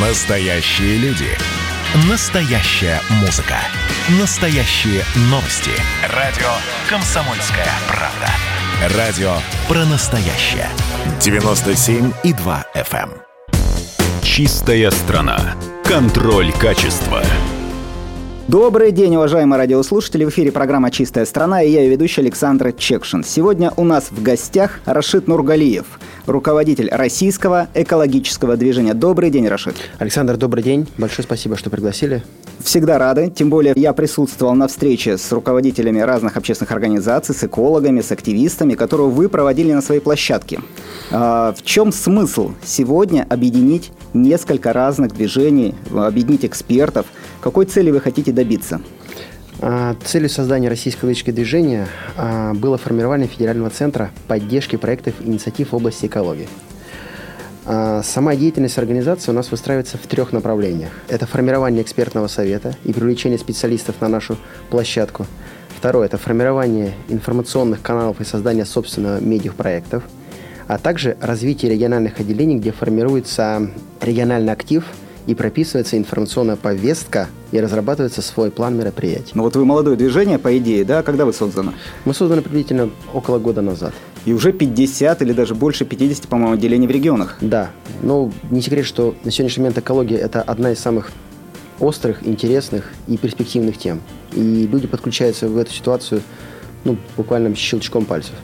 Настоящие люди. Настоящая музыка. Настоящие новости. Радио «Комсомольская правда». Радио про настоящее. 97,2 FM. эм. Чистая страна. Контроль качества. Добрый день, уважаемые радиослушатели. В эфире программа «Чистая страна» и я ее ведущий Александр Чекшин. Сегодня у нас в гостях Рашид Нургалиев, руководитель российского экологического движения. Добрый день, Рашид. Александр, добрый день. Большое спасибо, что пригласили. Всегда рады. Тем более я присутствовал на встрече с руководителями разных общественных организаций, с экологами, с активистами, которую вы проводили на своей площадке. А, В чем смысл сегодня объединить несколько разных движений, объединить экспертов? Какой цели вы хотите добиться? А, Целью создания российского экологического движения а, было формирование федерального центра поддержки проектов и инициатив в области экологии. А, Сама деятельность организации у нас выстраивается в трех направлениях. Это формирование экспертного совета и привлечение специалистов на нашу площадку. Второе – это формирование информационных каналов и создание собственного медиапроектов, а также развитие региональных отделений, где формируется региональный актив и прописывается информационная повестка и разрабатывается свой план мероприятий. Ну вот вы молодое движение, по идее, да? Когда вы созданы? Мы созданы приблизительно около года назад. И уже 50 или даже больше 50, по-моему, отделений в регионах. Да, ну не секрет, что на сегодняшний момент экология – это одна из самых острых, интересных и перспективных тем. И люди подключаются в эту ситуацию ну, буквально щелчком пальцев.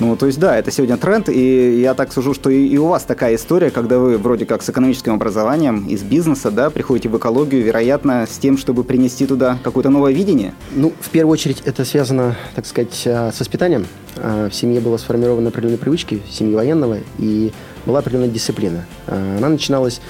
Ну, то есть, да, это сегодня тренд, и я так сужу, что и, и у вас такая история, когда вы вроде как с экономическим образованием, из бизнеса, да, приходите в экологию, вероятно, с тем, чтобы принести туда какое-то новое видение. Ну, в первую очередь, это связано, так сказать, а, с воспитанием. А, В семье было сформированы определенные привычки, в семье военного, и была определенная дисциплина. А, Она начиналась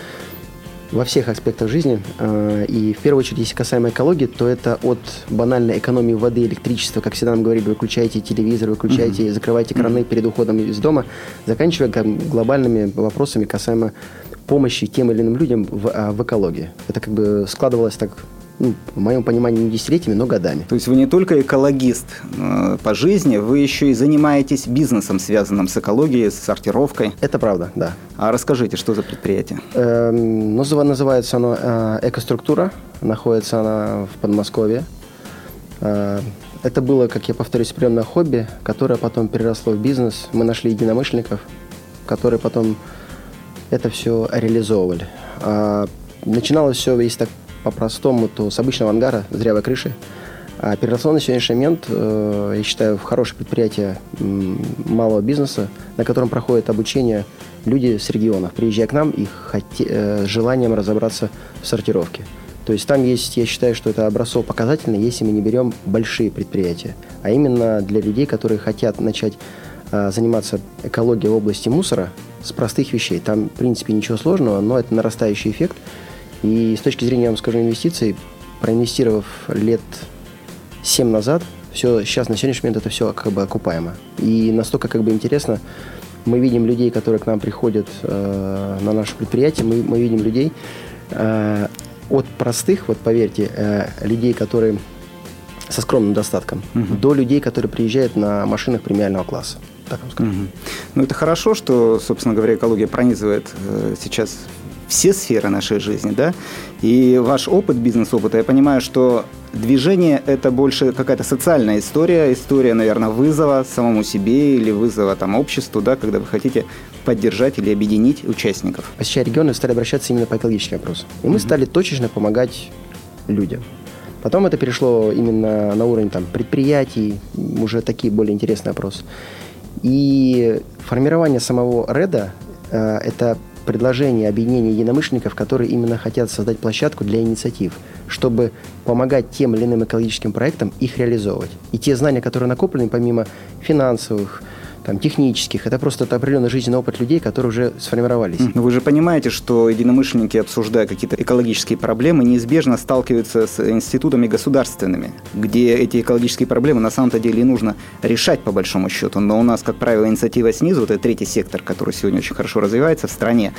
во всех аспектах жизни. А, И в первую очередь, если касаемо экологии, то это от банальной экономии воды, электричества, как всегда нам говорили, выключайте телевизор, выключайте, закрывайте краны перед уходом из дома, заканчивая глобальными вопросами касаемо помощи тем или иным людям в, а, в экологии. Это как бы складывалось так, ну, в моем понимании, не десятилетиями, но годами. То есть вы не только экологист э, по жизни, вы еще и занимаетесь бизнесом, связанным с экологией, с сортировкой. Это правда, да. А расскажите, что за предприятие? Называ- называется оно э, «Экоструктура». Находится она в Подмосковье. Э, это было, как я повторюсь, определенное хобби, которое потом переросло в бизнес. Мы нашли единомышленников, которые потом это все реализовывали. А, начиналось все, если так по-простому, то с обычного ангара, с дырявой крыши. А переросло на сегодняшний момент, э, я считаю, в хорошее предприятие малого бизнеса, на котором проходит обучение люди с регионов, приезжая к нам и хоте- э, желанием разобраться в сортировке. То есть там есть, я считаю, что это образцово показательно, если мы не берем большие предприятия, а именно для людей, которые хотят начать э, заниматься экологией в области мусора с простых вещей. Там, в принципе, ничего сложного, но это нарастающий эффект. И с точки зрения, я вам скажу, инвестиций, проинвестировав лет 7 назад, все, сейчас на сегодняшний момент это все как бы окупаемо. И настолько как бы интересно, мы видим людей, которые к нам приходят э, на наше предприятие, мы, мы видим людей э, от простых, вот поверьте, э, людей, которые со скромным достатком, до людей, которые приезжают на машинах премиального класса. Так вам скажу. Мгм. Ну, это хорошо, что, собственно говоря, экология пронизывает э, сейчас все сферы нашей жизни, да? И ваш опыт, бизнес-опыта, я понимаю, что движение – это больше какая-то социальная история, история, наверное, вызова самому себе или вызова там обществу, да, когда вы хотите поддержать или объединить участников. посещая регионы, стали обращаться именно по экологическим вопросам. И мы стали точечно помогать людям. Потом это перешло именно на уровень там, предприятий, уже такие более интересные вопросы. И формирование самого РЭДа э, это предложение объединения единомышленников, которые именно хотят создать площадку для инициатив, чтобы помогать тем или иным экологическим проектам их реализовывать. И те знания, которые накоплены, помимо финансовых, там, технических, это просто это определенный жизненный опыт людей, которые уже сформировались. Но вы же понимаете, что единомышленники, обсуждая какие-то экологические проблемы, неизбежно сталкиваются с институтами государственными, где эти экологические проблемы на самом-то деле и нужно решать по большому счету. Но у нас, как правило, инициатива снизу, это третий сектор, который сегодня очень хорошо развивается в стране.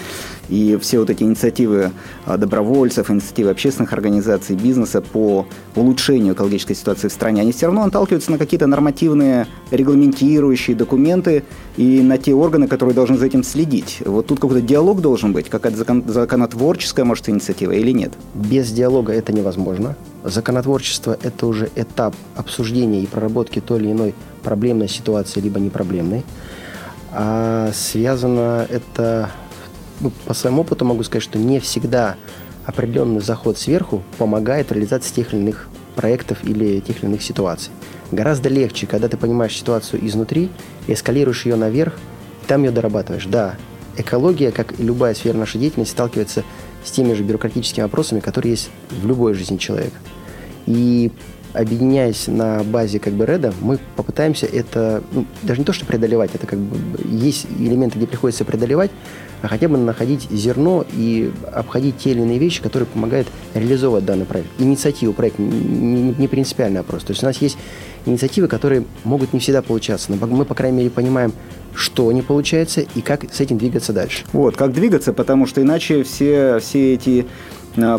И все вот эти инициативы а, добровольцев, инициативы общественных организаций, бизнеса по улучшению экологической ситуации в стране, они все равно наталкиваются на какие-то нормативные регламентирующие документы, инструменты и на те органы, которые должны за этим следить. Вот тут какой-то диалог должен быть, какая-то закон, законотворческая, может, инициатива или нет? Без диалога это невозможно. Законотворчество – это уже этап обсуждения и проработки той или иной проблемной ситуации, либо непроблемной. А связано это, ну, по своему опыту могу сказать, что не всегда определенный заход сверху помогает реализации тех или иных проектов или тех или иных ситуаций. Гораздо легче, когда ты понимаешь ситуацию изнутри, эскалируешь ее наверх, и там ее дорабатываешь. Да, экология, как и любая сфера нашей деятельности, сталкивается с теми же бюрократическими вопросами, которые есть в любой жизни человека. И объединяясь на базе как бы реда, мы попытаемся это, ну, даже не то, что преодолевать, это как бы есть элементы, где приходится преодолевать, а хотя бы находить зерно и обходить те или иные вещи, которые помогают реализовывать данный проект. Инициативу проекта не, не принципиальный вопрос. То есть у нас есть инициативы, которые могут не всегда получаться, но мы, по крайней мере, понимаем, что не получается и как с этим двигаться дальше. Вот, как двигаться, потому что иначе все, все эти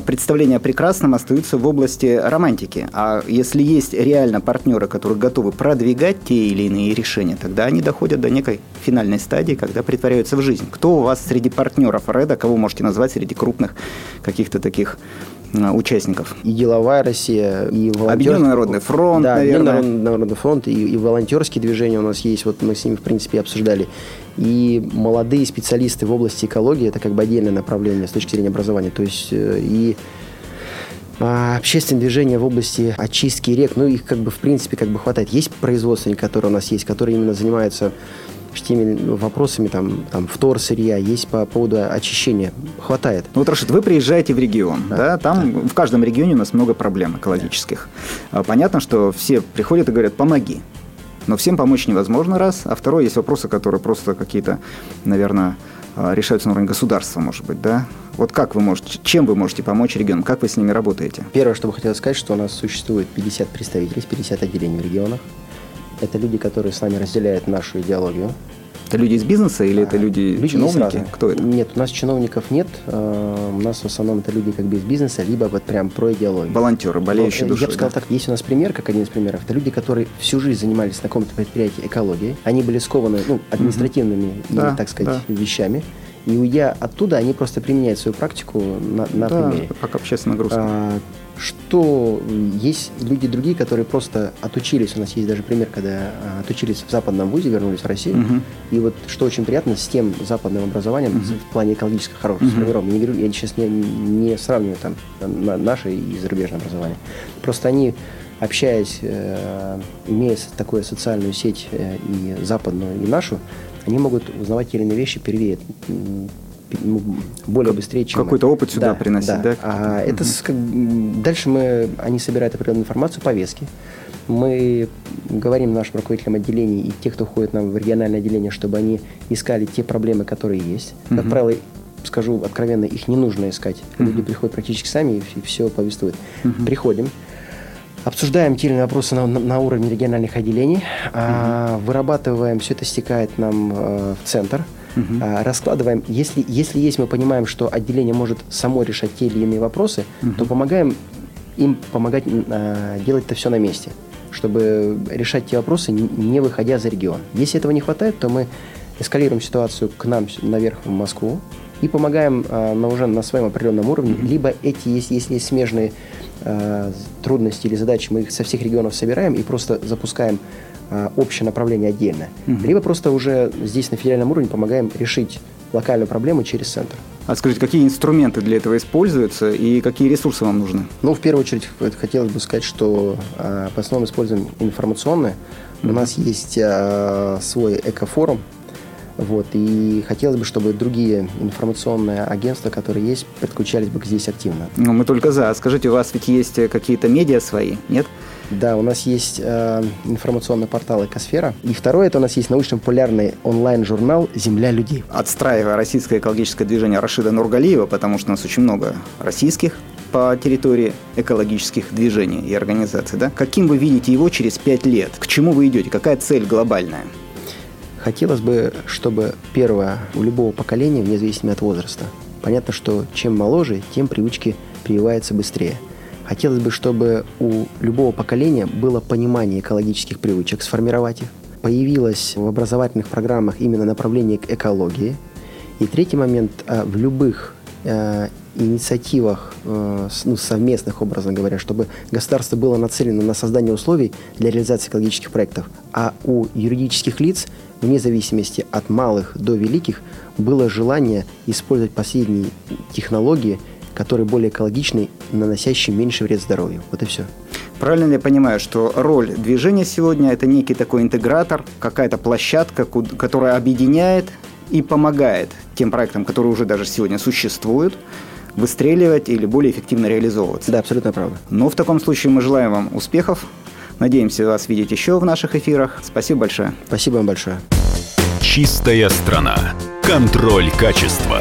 представления о прекрасном остаются в области романтики. А если есть реально партнеры, которые готовы продвигать те или иные решения, тогда они доходят до некой финальной стадии, когда притворяются в жизнь. Кто у вас среди партнеров Реда, кого можете назвать среди крупных каких-то таких э, участников. И деловая Россия, и волонтерский... Объединенный народный фронт, да, наверное. Объединенный народный фронт, и, и волонтерские движения у нас есть, вот мы с ними, в принципе, обсуждали. И молодые специалисты в области экологии – это как бы отдельное направление с точки зрения образования. То есть э, и а, общественные движения в области очистки рек, ну их как бы в принципе как бы хватает. Есть производственники, которые у нас есть, которые именно занимаются теми вопросами там, там втор сырья, есть по поводу очищения. Хватает. Ну вот, Рашид, вы приезжаете в регион, да, да? там да. в каждом регионе у нас много проблем экологических. Да. Понятно, что все приходят и говорят, помоги. Но всем помочь невозможно, раз. А второе, есть вопросы, которые просто какие-то, наверное, а, решаются на уровне государства, может быть, да? Вот как вы можете, чем вы можете помочь регионам, как вы с ними работаете? Первое, что бы хотел сказать, что у нас существует 50 представителей, 50 отделений в регионах. Это люди, которые с нами разделяют нашу идеологию, это люди из бизнеса или это люди, люди чиновники? Кто это? Нет, у нас чиновников нет. А, у нас в основном это люди как бы из бизнеса, либо вот прям про идеологию. Волонтеры, болеющие душой. Я бы сказал да? так, есть у нас пример, как один из примеров. Это люди, которые всю жизнь занимались на каком-то предприятии экологией. Они были скованы ну, административными, угу. да, так сказать, да. вещами. И уйдя оттуда, они просто применяют свою практику на, на да, примере. как общественная нагрузка. А, что есть люди другие, которые просто отучились. У нас есть даже пример, когда а, отучились в западном вузе, вернулись в Россию. Угу. И вот что очень приятно, с тем западным образованием угу. в плане экологического хорошего угу. сформировано. Я, говорю, я сейчас не, не сравниваю там на наше и зарубежное образование. Просто они общаясь, э, имея такую социальную сеть э, и западную, и нашу, они могут узнавать те или иные вещи первее, более быстрее, чем какой-то опыт сюда да, приносить, да? да? А это угу. как, дальше мы они собирают определенную информацию, повестки. Мы говорим нашим руководителям отделений и те, кто ходит нам в региональное отделение, чтобы они искали те проблемы, которые есть. Угу. Как правило, скажу откровенно, их не нужно искать. Угу. Люди приходят практически сами и, все повествуют. Угу. Приходим, Обсуждаем те или иные вопросы на, на уровне региональных отделений, mm-hmm. а, вырабатываем, все это стекает нам э, в центр, mm-hmm. а, раскладываем. Если, если есть, мы понимаем, что отделение может само решать те или иные вопросы, mm-hmm. то помогаем им помогать а, делать это все на месте, чтобы решать те вопросы, не выходя за регион. Если этого не хватает, то мы эскалируем ситуацию к нам наверх в Москву и помогаем а, на уже на своем определенном уровне, mm-hmm. либо эти, если, если есть смежные э, трудности или задачи, мы их со всех регионов собираем и просто запускаем э, общее направление отдельно. Угу. Либо просто уже здесь на федеральном уровне помогаем решить локальную проблему через центр. А скажите, какие инструменты для этого используются и какие ресурсы вам нужны? Ну, в первую очередь, хотелось бы сказать, что э, в основном используем информационные. Mm-hmm. У нас есть э, свой экофорум, вот, и хотелось бы, чтобы другие информационные агентства, которые есть, подключались бы здесь активно. Ну, мы только за. Скажите, у вас ведь есть какие-то медиа свои, нет? Да, у нас есть э, информационный портал «Экосфера». И второе, это у нас есть научно-популярный онлайн-журнал «Земля людей». Отстраивая российское экологическое движение Рашида Нургалиева, потому что у нас очень много российских по территории экологических движений и организаций, да? Каким вы видите его через пять лет? К чему вы идете? Какая цель глобальная? Хотелось бы, чтобы первое у любого поколения, вне зависимости от возраста, понятно, что чем моложе, тем привычки прививаются быстрее. Хотелось бы, чтобы у любого поколения было понимание экологических привычек, сформировать их, появилось в образовательных программах именно направление к экологии. И третий момент, э, в любых э, инициативах э, ну, совместных, образно говоря, чтобы государство было нацелено на создание условий для реализации экологических проектов, а у юридических лиц, вне зависимости от малых до великих, было желание использовать последние технологии, которые более экологичны, наносящие меньше вред здоровью. Вот и все. Правильно я понимаю, что роль движения сегодня – это некий такой интегратор, какая-то площадка, которая объединяет и помогает тем проектам, которые уже даже сегодня существуют, выстреливать или более эффективно реализовываться. Да, абсолютно правда. Но в таком случае мы желаем вам успехов. Надеемся вас видеть еще в наших эфирах. Спасибо большое. Спасибо вам большое. Чистая страна. Контроль качества.